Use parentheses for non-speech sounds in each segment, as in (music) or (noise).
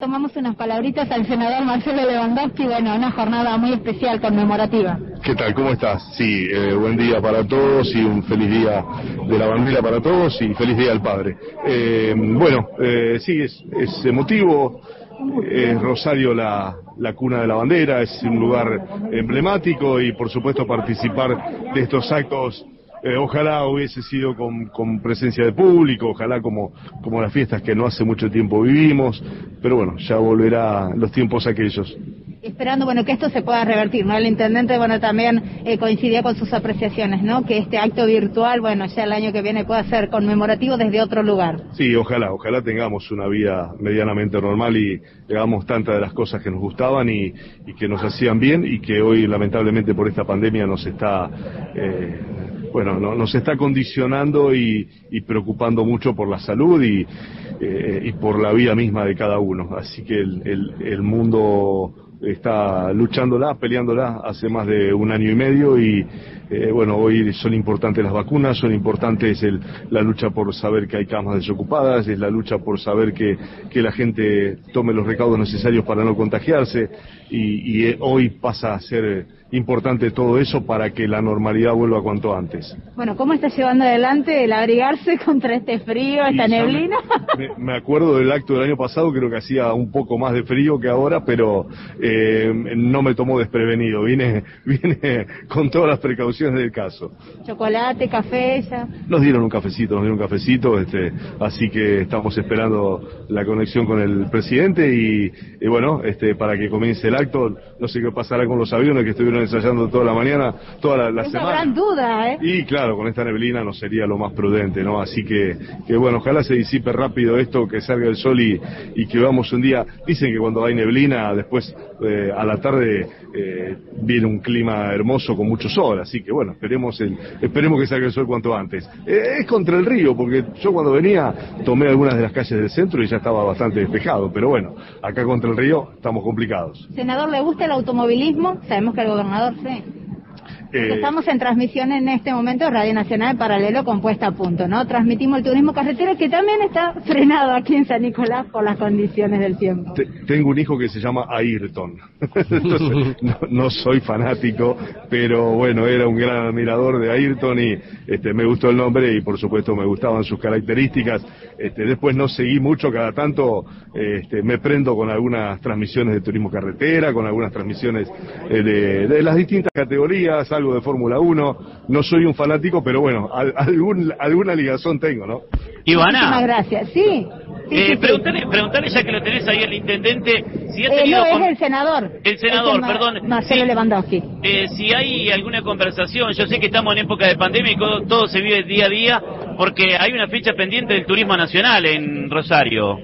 Tomamos unas palabritas al senador Marcelo Lewandowski, bueno, una jornada muy especial, conmemorativa. ¿Qué tal? ¿Cómo estás? Sí, eh, buen día para todos y un feliz día de la bandera para todos y feliz día al padre. Eh, bueno, eh, sí, es, es emotivo, es Rosario la, la cuna de la bandera, es un lugar emblemático y por supuesto participar de estos actos eh, ojalá hubiese sido con, con, presencia de público, ojalá como, como las fiestas que no hace mucho tiempo vivimos, pero bueno, ya volverá los tiempos aquellos. Esperando, bueno, que esto se pueda revertir, ¿no? El intendente, bueno, también eh, coincidía con sus apreciaciones, ¿no? Que este acto virtual, bueno, ya el año que viene pueda ser conmemorativo desde otro lugar. Sí, ojalá, ojalá tengamos una vida medianamente normal y hagamos tantas de las cosas que nos gustaban y, y que nos hacían bien y que hoy, lamentablemente, por esta pandemia nos está... Eh, bueno, no, nos está condicionando y, y, preocupando mucho por la salud y, eh, y, por la vida misma de cada uno. Así que el, el, el mundo está luchándola, peleándola hace más de un año y medio y eh, bueno, hoy son importantes las vacunas, son importantes el, la lucha por saber que hay camas desocupadas, es la lucha por saber que, que la gente tome los recaudos necesarios para no contagiarse y, eh, hoy pasa a ser importante todo eso para que la normalidad vuelva cuanto antes. Bueno, ¿cómo está llevando adelante el abrigarse (laughs) contra este frío, esta y neblina? (laughs) Me, me, acuerdo del acto del año pasado, creo que hacía un poco más de frío que ahora, pero eh, no me tomó desprevenido, vine, (laughs) vine con todas las precauciones del caso. Chocolate, café, ya. Nos dieron un cafecito, nos dieron un cafecito, este, así que estamos esperando la conexión con el presidente y, y bueno, este, para que comience el acto, no sé qué pasará con los aviones que estuvieron ensayando toda la mañana, toda la, la semana. gran duda, ¿eh? Y claro, con esta neblina no sería lo más prudente, ¿no? Así que, que bueno, ojalá se disipe rápido esto, que salga el sol y, y que veamos un día. Dicen que cuando hay neblina, después eh, a la tarde eh, viene un clima hermoso con mucho sol, así que bueno, esperemos el, esperemos que salga el sol cuanto antes. Eh, es contra el río, porque yo cuando venía tomé algunas de las calles del centro y ya estaba bastante despejado, pero bueno, acá contra el río estamos complicados. Senador, ¿le gusta el automovilismo? Sabemos que el gobernador sí. Eh, Estamos en transmisión en este momento Radio Nacional Paralelo con Puesta a Punto, ¿no? Transmitimos el turismo carretero que también está frenado aquí en San Nicolás por las condiciones del tiempo. Te, tengo un hijo que se llama Ayrton. (laughs) Entonces, no, no, soy fanático, pero bueno, era un gran admirador de Ayrton y este, me gustó el nombre y por supuesto me gustaban sus características. Este, después no seguí mucho, cada tanto este, me prendo con algunas transmisiones de turismo carretera, con algunas transmisiones eh, de, de las distintas categorías algo de Fórmula 1, no soy un fanático, pero bueno, al, algún, alguna ligazón tengo, ¿no? Ivana. Muchísimas gracias, sí. Sí, eh, sí, preguntale, preguntale, ya que lo tenés ahí el intendente, si ha eh, tenido... no, con... es el senador. El senador, el perdón. Marcelo sí, Lewandowski. Eh, si hay alguna conversación, yo sé que estamos en época de pandemia y todo, todo se vive día a día, porque hay una fecha pendiente del turismo nacional en Rosario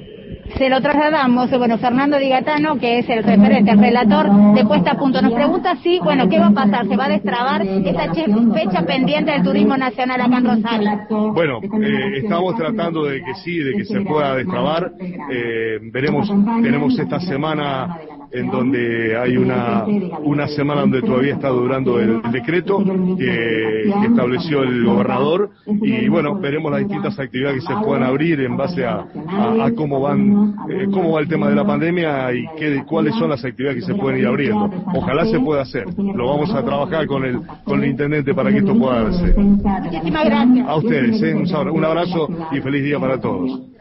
se lo trasladamos, bueno, Fernando Digatano, que es el referente, el relator de Puesta a Punto, nos pregunta si, bueno, ¿qué va a pasar? ¿Se va a destrabar esta fecha pendiente del turismo nacional acá en Rosario? Bueno, eh, estamos tratando de que sí, de que se pueda destrabar. Eh, veremos, tenemos esta semana en donde hay una, una semana donde todavía está durando el, el decreto que, que, estableció el gobernador y bueno, veremos las distintas actividades que se puedan abrir en base a, a, a cómo van, eh, cómo va el tema de la pandemia y qué, cuáles son las actividades que se pueden ir abriendo. Ojalá se pueda hacer. Lo vamos a trabajar con el, con el intendente para que esto pueda darse. Muchísimas gracias. A ustedes, ¿eh? un abrazo y feliz día para todos.